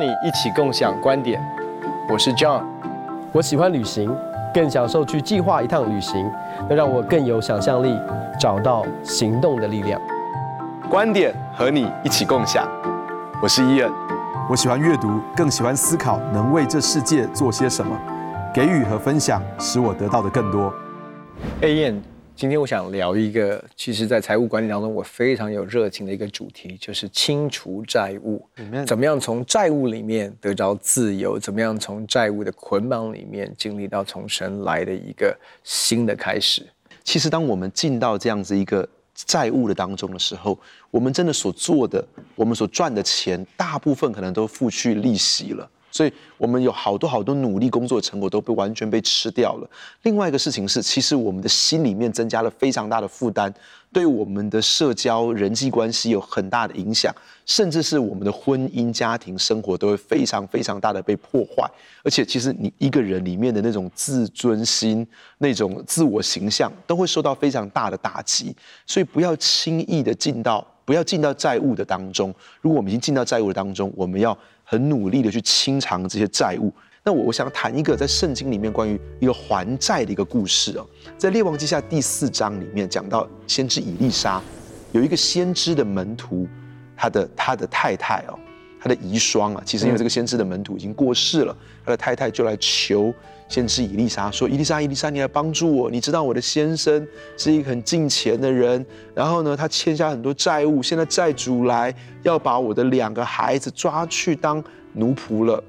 邀你一起共享观点。我是 John，我喜欢旅行，更享受去计划一趟旅行，能让我更有想象力，找到行动的力量。观点和你一起共享。我是伊恩，我喜欢阅读，更喜欢思考，能为这世界做些什么。给予和分享，使我得到的更多。hey, 伊恩。今天我想聊一个，其实，在财务管理当中，我非常有热情的一个主题，就是清除债务。怎么样从债务里面得着自由？怎么样从债务的捆绑里面经历到从神来的一个新的开始？其实，当我们进到这样子一个债务的当中的时候，我们真的所做的，我们所赚的钱，大部分可能都付去利息了。所以我们有好多好多努力工作的成果都被完全被吃掉了。另外一个事情是，其实我们的心里面增加了非常大的负担，对我们的社交人际关系有很大的影响，甚至是我们的婚姻家庭生活都会非常非常大的被破坏。而且，其实你一个人里面的那种自尊心、那种自我形象都会受到非常大的打击。所以，不要轻易的进到，不要进到债务的当中。如果我们已经进到债务的当中，我们要。很努力的去清偿这些债务。那我我想谈一个在圣经里面关于一个还债的一个故事哦，在列王记下第四章里面讲到先知以利沙，有一个先知的门徒，他的他的太太哦，他的遗孀啊，其实因为这个先知的门徒已经过世了，他的太太就来求先知以利沙说：“以利沙，以利沙，你来帮助我。你知道我的先生是一个很敬虔的人，然后呢，他欠下很多债务，现在债主来要把我的两个孩子抓去当奴仆了。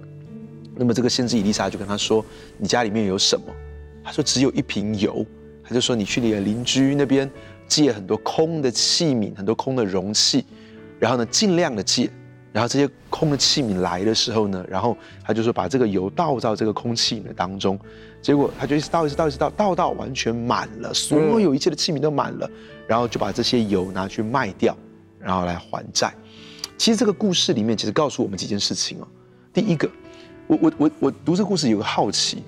那么这个先知以利沙就跟他说：你家里面有什么？他说只有一瓶油。他就说你去你的邻居那边借很多空的器皿，很多空的容器，然后呢，尽量的借。”然后这些空的器皿来的时候呢，然后他就说把这个油倒到这个空器皿当中，结果他就一直倒一直倒一直倒，倒到完全满了，所有一切的器皿都满了，然后就把这些油拿去卖掉，然后来还债。其实这个故事里面其实告诉我们几件事情哦。第一个，我我我我读这个故事有个好奇，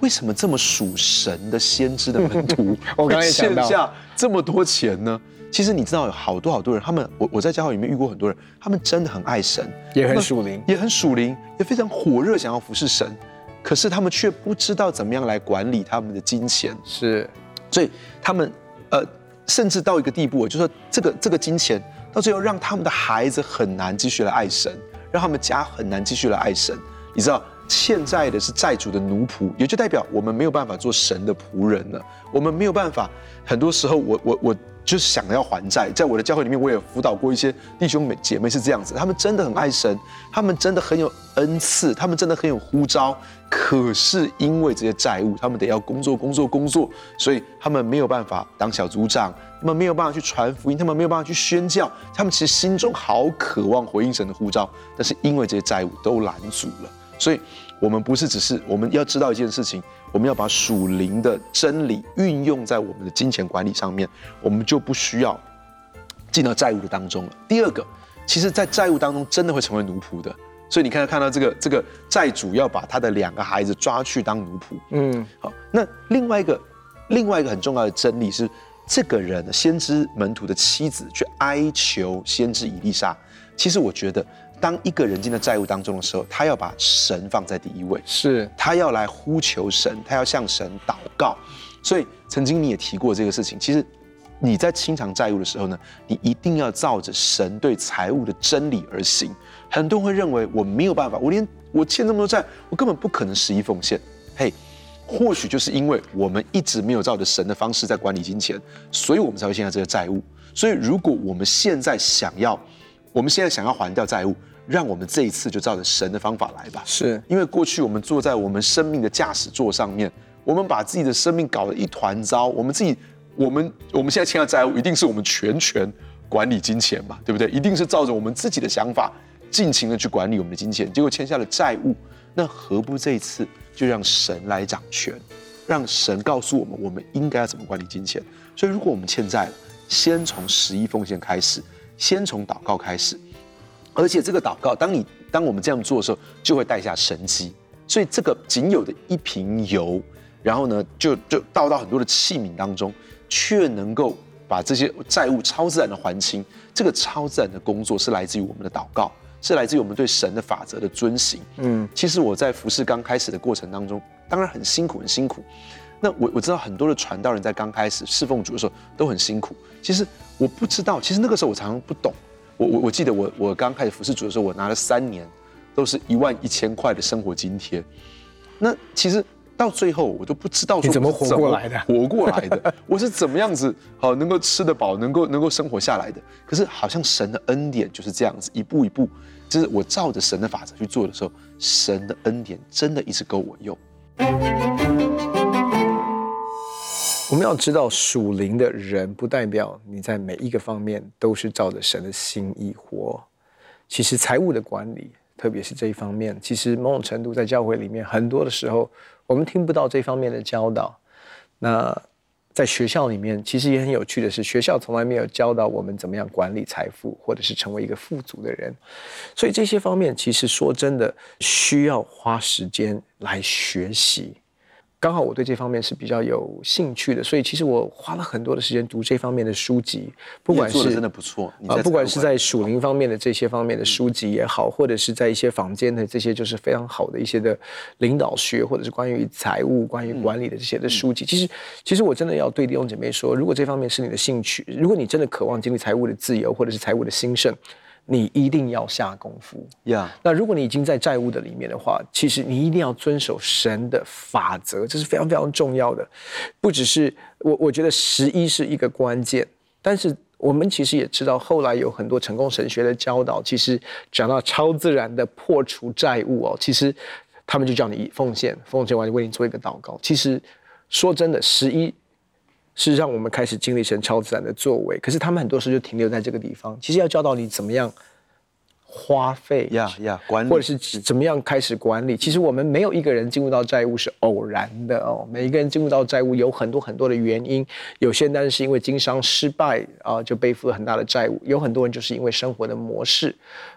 为什么这么属神的先知的门徒，我刚才欠下这么多钱呢？其实你知道有好多好多人，他们我我在教会里面遇过很多人，他们真的很爱神，也很属灵，也很属灵，也非常火热想要服侍神，可是他们却不知道怎么样来管理他们的金钱，是，所以他们呃，甚至到一个地步，我就说这个这个金钱到最后让他们的孩子很难继续来爱神，让他们家很难继续来爱神。你知道欠债的是债主的奴仆，也就代表我们没有办法做神的仆人了，我们没有办法，很多时候我我我。就是想要还债，在我的教会里面，我也辅导过一些弟兄妹姐妹是这样子，他们真的很爱神，他们真的很有恩赐，他们真的很有呼召，可是因为这些债务，他们得要工作工作工作，所以他们没有办法当小组长，他们没有办法去传福音，他们没有办法去宣教，他们其实心中好渴望回应神的呼召，但是因为这些债务都拦阻了，所以我们不是只是我们要知道一件事情。我们要把属灵的真理运用在我们的金钱管理上面，我们就不需要进到债务的当中了。第二个，其实，在债务当中真的会成为奴仆的。所以你看，看到这个这个债主要把他的两个孩子抓去当奴仆。嗯，好。那另外一个另外一个很重要的真理是，这个人先知门徒的妻子去哀求先知以丽莎。其实我觉得。当一个人进到债务当中的时候，他要把神放在第一位，是他要来呼求神，他要向神祷告。所以曾经你也提过这个事情。其实你在清偿债务的时候呢，你一定要照着神对财务的真理而行。很多人会认为我没有办法，我连我欠那么多债，我根本不可能十一奉献。嘿，或许就是因为我们一直没有照着神的方式在管理金钱，所以我们才会现在这个债务。所以如果我们现在想要，我们现在想要还掉债务。让我们这一次就照着神的方法来吧。是因为过去我们坐在我们生命的驾驶座上面，我们把自己的生命搞得一团糟。我们自己，我们我们现在欠的债务，一定是我们全权管理金钱嘛，对不对？一定是照着我们自己的想法，尽情的去管理我们的金钱，结果欠下了债务。那何不这一次就让神来掌权，让神告诉我们我们应该要怎么管理金钱？所以，如果我们欠债了，先从十一奉献开始，先从祷告开始。而且这个祷告，当你当我们这样做的时候，就会带下神迹。所以这个仅有的一瓶油，然后呢，就就倒到很多的器皿当中，却能够把这些债务超自然的还清。这个超自然的工作是来自于我们的祷告，是来自于我们对神的法则的遵行。嗯，其实我在服侍刚开始的过程当中，当然很辛苦，很辛苦。那我我知道很多的传道人在刚开始侍奉主的时候都很辛苦。其实我不知道，其实那个时候我常常不懂。我我我记得我我刚开始服侍主的时候，我拿了三年，都是一万一千块的生活津贴。那其实到最后我都不知道说你怎么活过来的，活过来的，我是怎么样子好能够吃得饱，能够能够生活下来的。可是好像神的恩典就是这样子，一步一步，就是我照着神的法则去做的时候，神的恩典真的一直够我用。我们要知道，属灵的人不代表你在每一个方面都是照着神的心意活。其实财务的管理，特别是这一方面，其实某种程度在教会里面，很多的时候我们听不到这方面的教导。那在学校里面，其实也很有趣的是，学校从来没有教导我们怎么样管理财富，或者是成为一个富足的人。所以这些方面，其实说真的，需要花时间来学习。刚好我对这方面是比较有兴趣的，所以其实我花了很多的时间读这方面的书籍，不管是真的不错啊，不管是在属灵方面的这些方面的书籍也好，或者是在一些坊间的这些就是非常好的一些的领导学，或者是关于财务、关于管理的这些的书籍，其实其实我真的要对弟兄姐妹说，如果这方面是你的兴趣，如果你真的渴望经历财务的自由，或者是财务的兴盛。你一定要下功夫呀。那如果你已经在债务的里面的话，其实你一定要遵守神的法则，这是非常非常重要的。不只是我，我觉得十一是一个关键。但是我们其实也知道，后来有很多成功神学的教导，其实讲到超自然的破除债务哦，其实他们就叫你奉献，奉献完就为你做一个祷告。其实说真的，十一。是让我们开始经历神超自然的作为，可是他们很多时候就停留在这个地方。其实要教导你怎么样花费呀呀管理，或者是怎么样开始管理。其实我们没有一个人进入到债务是偶然的哦，每一个人进入到债务有很多很多的原因。有些人是因为经商失败啊，就背负了很大的债务；有很多人就是因为生活的模式、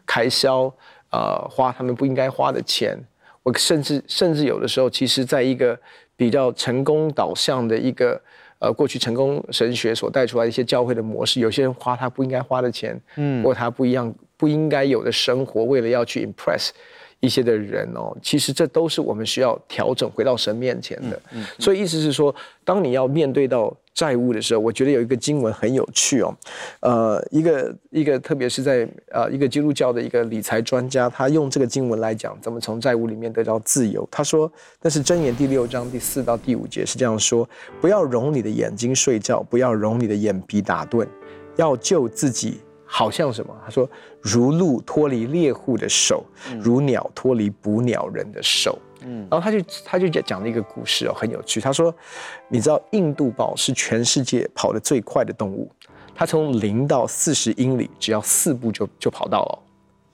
开销啊，花他们不应该花的钱。我甚至甚至有的时候，其实在一个比较成功导向的一个。呃，过去成功神学所带出来的一些教会的模式，有些人花他不应该花的钱，嗯，过他不一样不应该有的生活，为了要去 impress 一些的人哦，其实这都是我们需要调整回到神面前的。嗯，嗯，所以意思是说，当你要面对到。债务的时候，我觉得有一个经文很有趣哦，呃，一个一个，特别是在呃一个基督教的一个理财专家，他用这个经文来讲怎么从债务里面得到自由。他说，那是箴言第六章第四到第五节是这样说：不要容你的眼睛睡觉，不要容你的眼皮打盹，要救自己，好像什么？他说，如鹿脱离猎户的手，如鸟脱离捕鸟人的手。嗯，然后他就他就讲讲了一个故事哦，很有趣。他说，你知道印度豹是全世界跑得最快的动物，它从零到四十英里只要四步就就跑到了，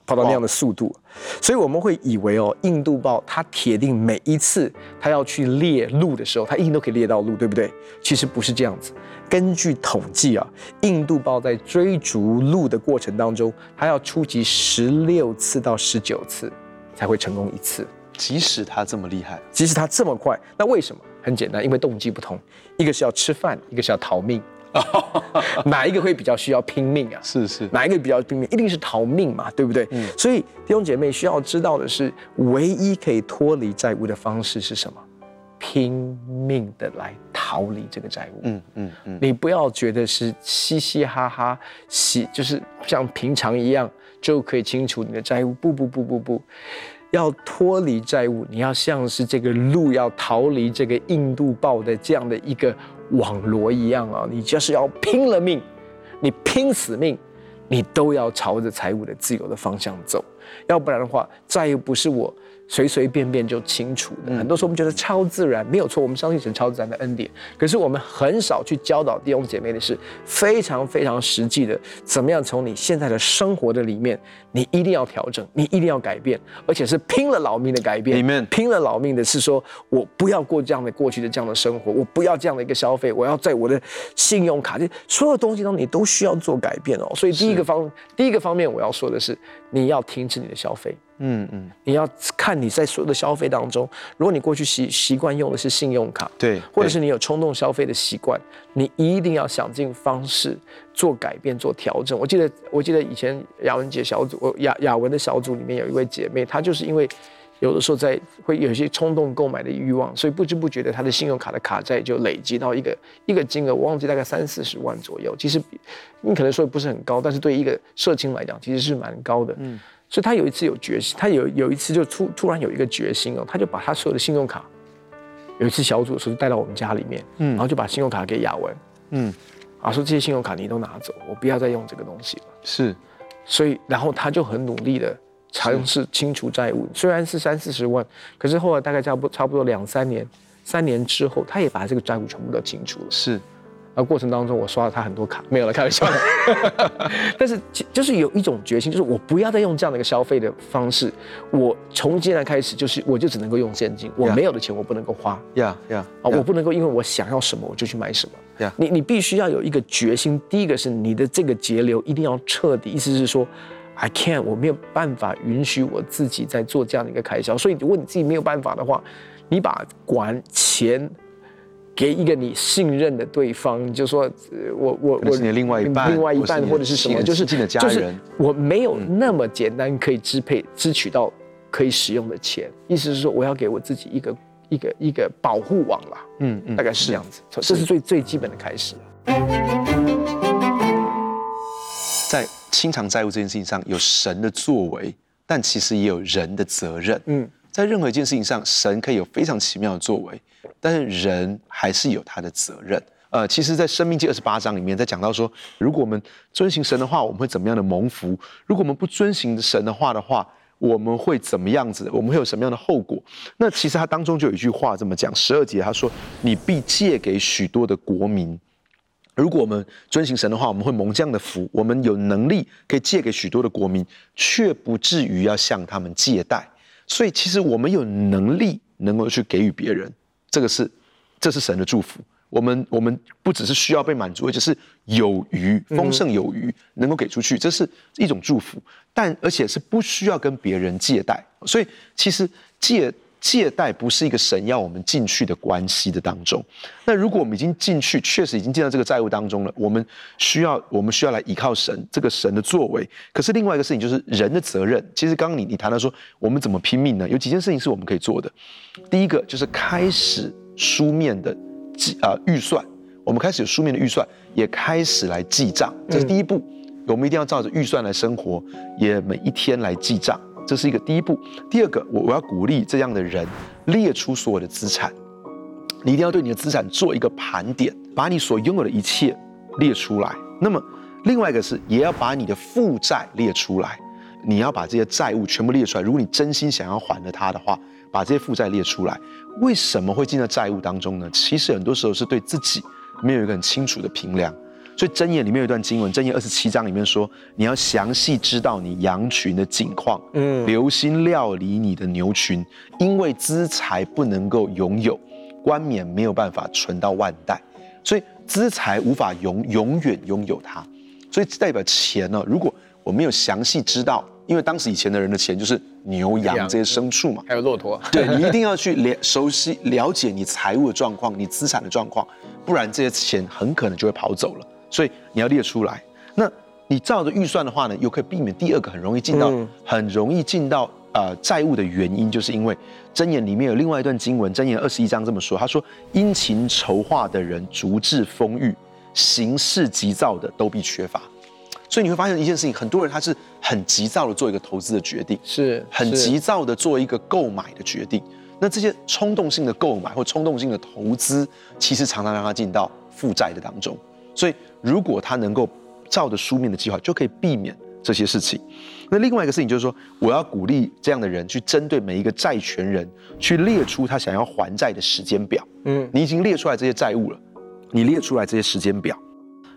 跑到那样的速度。所以我们会以为哦，印度豹它铁定每一次它要去猎鹿的时候，它一定都可以猎到鹿，对不对？其实不是这样子。根据统计啊，印度豹在追逐鹿的过程当中，它要出击十六次到十九次才会成功一次。即使他这么厉害，即使他这么快，那为什么？很简单，因为动机不同，一个是要吃饭，一个是要逃命。哪一个会比较需要拼命啊？是是，哪一个比较拼命？一定是逃命嘛，对不对？嗯。所以弟兄姐妹需要知道的是，唯一可以脱离债务的方式是什么？拼命的来逃离这个债务。嗯嗯嗯。你不要觉得是嘻嘻哈哈，嘻就是像平常一样就可以清除你的债务。不不不不不。要脱离债务，你要像是这个鹿要逃离这个印度豹的这样的一个网罗一样啊！你就是要拼了命，你拼死命，你都要朝着财务的自由的方向走，要不然的话，债务不是我。随随便便就清楚的，很多时候我们觉得超自然没有错，我们相信神超自然的恩典。可是我们很少去教导弟兄姐妹的是非常非常实际的，怎么样从你现在的生活的里面，你一定要调整，你一定要改变，而且是拼了老命的改变。Amen。拼了老命的是说，我不要过这样的过去的这样的生活，我不要这样的一个消费，我要在我的信用卡这所有东西当中，你都需要做改变哦。所以第一个方第一个方面我要说的是，你要停止你的消费。嗯嗯，你要看你在所有的消费当中，如果你过去习习惯用的是信用卡，对，或者是你有冲动消费的习惯，你一定要想尽方式做改变、做调整。我记得，我记得以前雅文姐小组，雅雅文的小组里面有一位姐妹，她就是因为有的时候在会有一些冲动购买的欲望，所以不知不觉的她的信用卡的卡债就累积到一个一个金额，我忘记大概三四十万左右。其实你可能说不是很高，但是对一个社青来讲，其实是蛮高的。嗯。所以他有一次有决心，他有有一次就突突然有一个决心哦，他就把他所有的信用卡，有一次小组的时候带到我们家里面，嗯，然后就把信用卡给雅文，嗯，啊说这些信用卡你都拿走，我不要再用这个东西了。是，所以然后他就很努力的尝试清除债务，虽然是三四十万，可是后来大概差不差不多两三年，三年之后，他也把这个债务全部都清除了。是。而过程当中，我刷了他很多卡，没有了，开玩笑的。但是就是有一种决心，就是我不要再用这样的一个消费的方式。我从今天开始，就是我就只能够用现金，我没有的钱我不能够花。呀呀啊，我不能够因为我想要什么我就去买什么。呀，你你必须要有一个决心。第一个是你的这个节流一定要彻底，意思是说，I can't，我没有办法允许我自己在做这样的一个开销。所以如果你自己没有办法的话，你把管钱。给一个你信任的对方，就说，我我我，是你的另外一半，另外一半或者是什么，就是就是家人，我没有那么简单可以支配支取到可以使用的钱，意思是说我要给我自己一个一个一个保护网啦，嗯嗯，大概是这样子，这是。最最基本的开始。在清偿债务这件事情上，有神的作为，但其实也有人的责任。嗯，在任何一件事情上，神可以有非常奇妙的作为。但是人还是有他的责任。呃，其实，在《生命记》二十八章里面，在讲到说，如果我们遵行神的话，我们会怎么样的蒙福；如果我们不遵行神的话的话，我们会怎么样子？我们会有什么样的后果？那其实他当中就有一句话这么讲：十二节他说：“你必借给许多的国民。”如果我们遵行神的话，我们会蒙这样的福。我们有能力可以借给许多的国民，却不至于要向他们借贷。所以，其实我们有能力能够去给予别人。这个是，这是神的祝福。我们我们不只是需要被满足，而且是有余、丰盛有余，能够给出去，这是一种祝福。但而且是不需要跟别人借贷。所以其实借。借贷不是一个神要我们进去的关系的当中。那如果我们已经进去，确实已经进到这个债务当中了，我们需要我们需要来依靠神这个神的作为。可是另外一个事情就是人的责任。其实刚刚你你谈到说我们怎么拼命呢？有几件事情是我们可以做的。第一个就是开始书面的记啊预算，我们开始有书面的预算，也开始来记账，这是第一步。我们一定要照着预算来生活，也每一天来记账。这是一个第一步。第二个，我我要鼓励这样的人列出所有的资产，你一定要对你的资产做一个盘点，把你所拥有的一切列出来。那么，另外一个是，也要把你的负债列出来，你要把这些债务全部列出来。如果你真心想要还了他的话，把这些负债列出来。为什么会进到债务当中呢？其实很多时候是对自己没有一个很清楚的评量。所以箴言里面有一段经文，箴言二十七章里面说，你要详细知道你羊群的景况，嗯，留心料理你的牛群，因为资财不能够拥有，冠冕没有办法存到万代，所以资财无法永永远拥有它，所以代表钱呢，如果我没有详细知道，因为当时以前的人的钱就是牛羊。这些牲畜嘛，还有骆驼，对，你一定要去了熟悉了解你财务的状况，你资产的状况，不然这些钱很可能就会跑走了。所以你要列出来，那你照着预算的话呢，又可以避免第二个很容易进到、嗯、很容易进到呃债务的原因，就是因为箴言里面有另外一段经文，箴言二十一章这么说，他说：殷勤筹划的人足致丰裕，行事急躁的都必缺乏。所以你会发现一件事情，很多人他是很急躁的做一个投资的决定，是很急躁的做一个购买的决定。那这些冲动性的购买或冲动性的投资，其实常常让他进到负债的当中。所以，如果他能够照着书面的计划，就可以避免这些事情。那另外一个事情就是说，我要鼓励这样的人去针对每一个债权人，去列出他想要还债的时间表。嗯，你已经列出来这些债务了，你列出来这些时间表。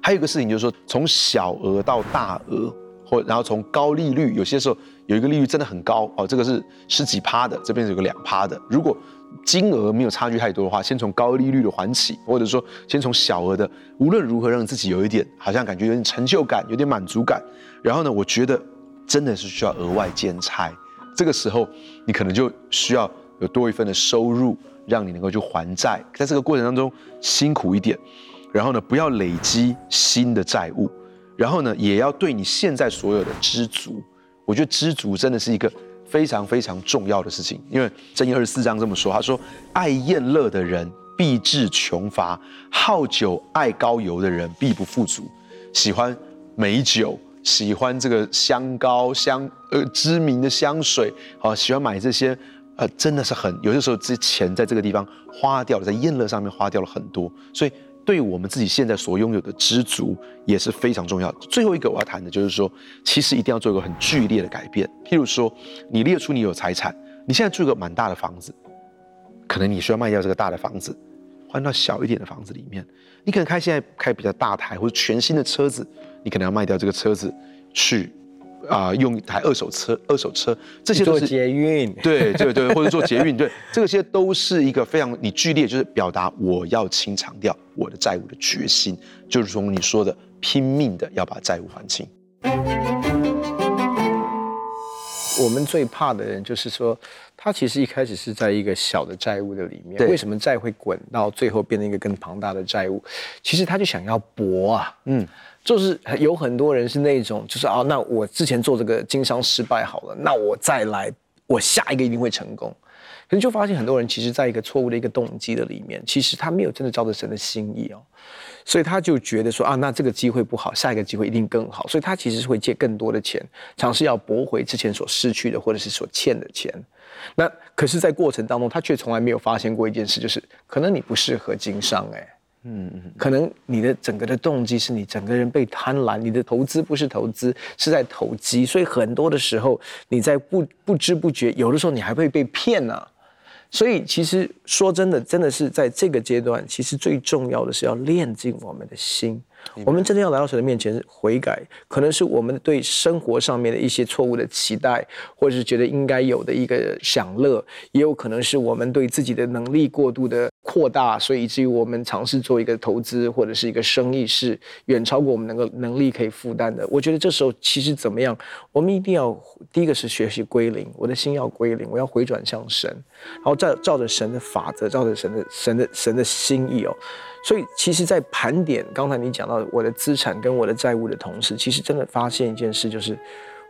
还有一个事情就是说，从小额到大额，或然后从高利率，有些时候有一个利率真的很高哦，这个是十几趴的，这边有个两趴的。如果金额没有差距太多的话，先从高利率的还起，或者说先从小额的，无论如何让自己有一点好像感觉有点成就感，有点满足感。然后呢，我觉得真的是需要额外兼差，这个时候你可能就需要有多一份的收入，让你能够去还债。在这个过程当中辛苦一点，然后呢，不要累积新的债务，然后呢，也要对你现在所有的知足。我觉得知足真的是一个非常非常重要的事情，因为箴言二十四章这么说，他说：“爱宴乐的人必致穷乏，好酒爱高油的人必不富足。”喜欢美酒。喜欢这个香膏香呃知名的香水，好喜欢买这些，呃真的是很有的时候这钱在这个地方花掉了，在宴乐上面花掉了很多，所以对我们自己现在所拥有的知足也是非常重要。最后一个我要谈的就是说，其实一定要做一个很剧烈的改变。譬如说，你列出你有财产，你现在住一个蛮大的房子，可能你需要卖掉这个大的房子，换到小一点的房子里面。你可能开现在开比较大台或者全新的车子。你可能要卖掉这个车子，去啊、呃、用一台二手车，二手车这些都是做捷运，对对对，或者做捷运，对，这些都是一个非常你剧烈，就是表达我要清偿掉我的债务的决心，就是从你说的拼命的要把债务还清。我们最怕的人就是说，他其实一开始是在一个小的债务的里面，对为什么债会滚到最后变成一个更庞大的债务？其实他就想要搏啊，嗯。就是有很多人是那种，就是啊，那我之前做这个经商失败好了，那我再来，我下一个一定会成功。可是就发现很多人其实在一个错误的一个动机的里面，其实他没有真的照着神的心意哦，所以他就觉得说啊，那这个机会不好，下一个机会一定更好，所以他其实是会借更多的钱，尝试要驳回之前所失去的或者是所欠的钱。那可是，在过程当中，他却从来没有发现过一件事，就是可能你不适合经商哎。嗯嗯，可能你的整个的动机是你整个人被贪婪，你的投资不是投资，是在投机，所以很多的时候你在不不知不觉，有的时候你还会被骗呢、啊。所以其实说真的，真的是在这个阶段，其实最重要的是要练进我们的心。我们真的要来到神的面前悔改，可能是我们对生活上面的一些错误的期待，或者是觉得应该有的一个享乐，也有可能是我们对自己的能力过度的扩大，所以以至于我们尝试做一个投资或者是一个生意是远超过我们能够能力可以负担的。我觉得这时候其实怎么样，我们一定要第一个是学习归零，我的心要归零，我要回转向神，然后照照着神的法则，照着神的神的神的心意哦。所以，其实，在盘点刚才你讲到我的资产跟我的债务的同时，其实真的发现一件事，就是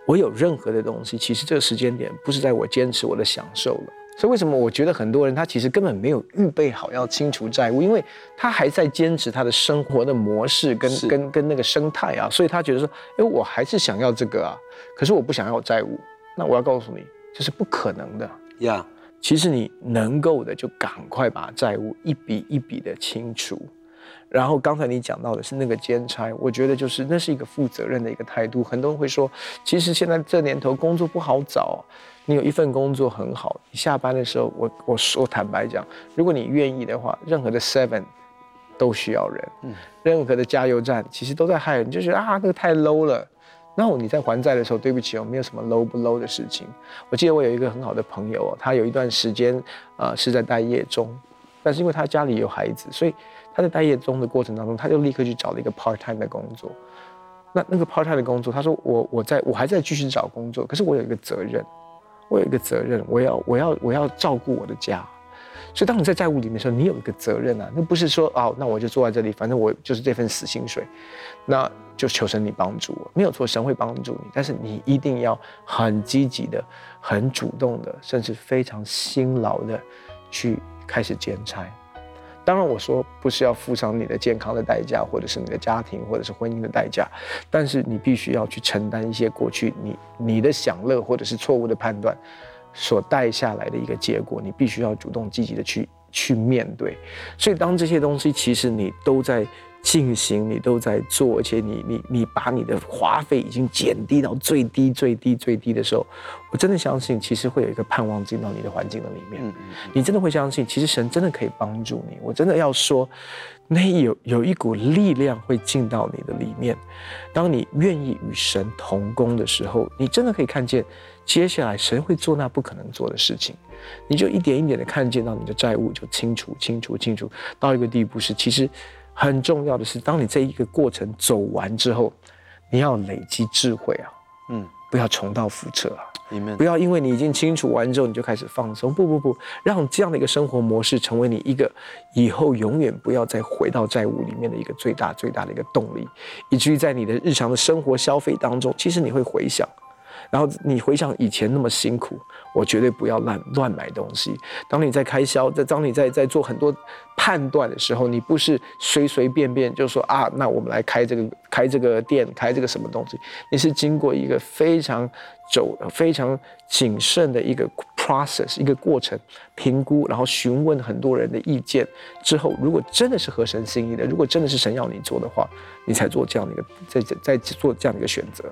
我有任何的东西，其实这个时间点不是在我坚持我的享受了。所以，为什么我觉得很多人他其实根本没有预备好要清除债务，因为他还在坚持他的生活的模式跟跟跟那个生态啊，所以他觉得说，哎，我还是想要这个啊，可是我不想要债务。那我要告诉你，这是不可能的呀。Yeah. 其实你能够的，就赶快把债务一笔一笔的清除。然后刚才你讲到的是那个兼差，我觉得就是那是一个负责任的一个态度。很多人会说，其实现在这年头工作不好找，你有一份工作很好，你下班的时候，我我说坦白讲，如果你愿意的话，任何的 seven 都需要人，嗯，任何的加油站其实都在害人，你就觉得啊，那个太 low 了。那你在还债的时候，对不起哦，没有什么 low 不 low 的事情。我记得我有一个很好的朋友哦，他有一段时间啊、呃、是在待业中，但是因为他家里有孩子，所以他在待业中的过程当中，他就立刻去找了一个 part time 的工作。那那个 part time 的工作，他说我我在我还在继续找工作，可是我有一个责任，我有一个责任，我要我要我要照顾我的家。所以当你在债务里面的时候，你有一个责任啊，那不是说哦，那我就坐在这里，反正我就是这份死薪水，那。就求神你帮助我，没有错，神会帮助你，但是你一定要很积极的、很主动的，甚至非常辛劳的去开始兼差。当然，我说不是要付上你的健康的代价，或者是你的家庭，或者是婚姻的代价，但是你必须要去承担一些过去你你的享乐或者是错误的判断所带下来的一个结果，你必须要主动积极的去去面对。所以，当这些东西其实你都在。进行你都在做，而且你你你把你的花费已经减低到最低最低最低的时候，我真的相信，其实会有一个盼望进到你的环境的里面。嗯嗯，你真的会相信，其实神真的可以帮助你。我真的要说，那有有一股力量会进到你的里面。当你愿意与神同工的时候，你真的可以看见，接下来神会做那不可能做的事情。你就一点一点的看见到你的债务就清除清除清除到一个地步是其实。很重要的是，当你这一个过程走完之后，你要累积智慧啊，嗯，不要重蹈覆辙啊。Amen 不要因为你已经清楚完之后，你就开始放松。不不不，让这样的一个生活模式成为你一个以后永远不要再回到债务里面的一个最大最大的一个动力，以至于在你的日常的生活消费当中，其实你会回想。然后你回想以前那么辛苦，我绝对不要乱乱买东西。当你在开销，在当你在在做很多判断的时候，你不是随随便便就说啊，那我们来开这个开这个店，开这个什么东西？你是经过一个非常走非常谨慎的一个 process 一个过程评估，然后询问很多人的意见之后，如果真的是合神心意的，如果真的是神要你做的话，你才做这样的一个在在做这样的一个选择。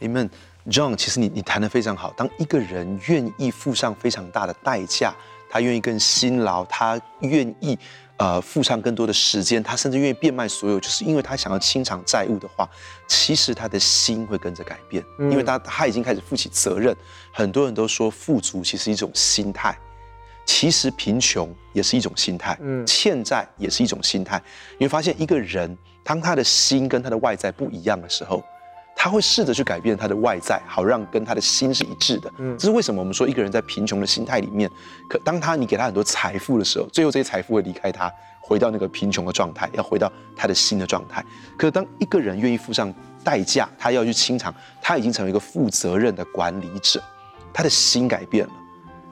Amen。John，其实你你谈的非常好。当一个人愿意付上非常大的代价，他愿意更辛劳，他愿意呃付上更多的时间，他甚至愿意变卖所有，就是因为他想要清偿债务的话，其实他的心会跟着改变，因为他他已经开始负起责任。很多人都说富足其实是一种心态，其实贫穷也是一种心态，嗯，欠债也是一种心态。你会发现一个人当他的心跟他的外在不一样的时候。他会试着去改变他的外在，好让跟他的心是一致的。嗯，这是为什么我们说一个人在贫穷的心态里面，可当他你给他很多财富的时候，最后这些财富会离开他，回到那个贫穷的状态，要回到他的心的状态。可当一个人愿意付上代价，他要去清偿，他已经成为一个负责任的管理者，他的心改变了，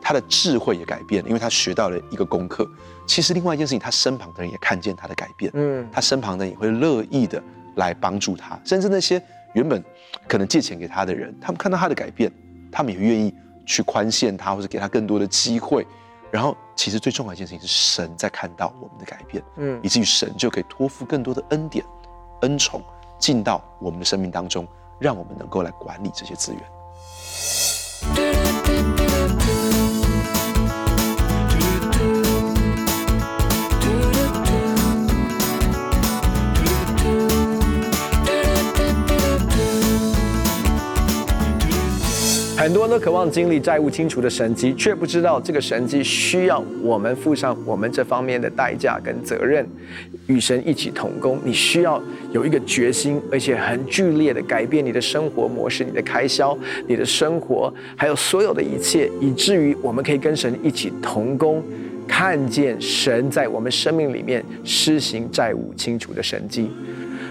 他的智慧也改变了，因为他学到了一个功课。其实另外一件事情，他身旁的人也看见他的改变，嗯，他身旁的人也会乐意的来帮助他，甚至那些。原本可能借钱给他的人，他们看到他的改变，他们也愿意去宽限他，或者给他更多的机会。然后，其实最重要一件事情是神在看到我们的改变，嗯，以至于神就可以托付更多的恩典、恩宠进到我们的生命当中，让我们能够来管理这些资源。很多人都渴望经历债务清除的神迹，却不知道这个神迹需要我们付上我们这方面的代价跟责任，与神一起同工。你需要有一个决心，而且很剧烈的改变你的生活模式、你的开销、你的生活，还有所有的一切，以至于我们可以跟神一起同工，看见神在我们生命里面施行债务清除的神迹。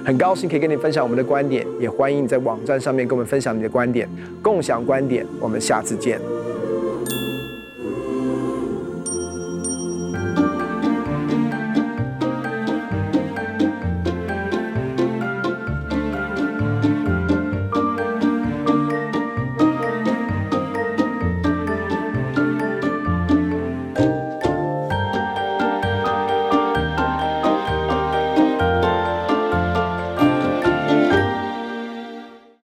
很高兴可以跟你分享我们的观点，也欢迎你在网站上面跟我们分享你的观点，共享观点。我们下次见。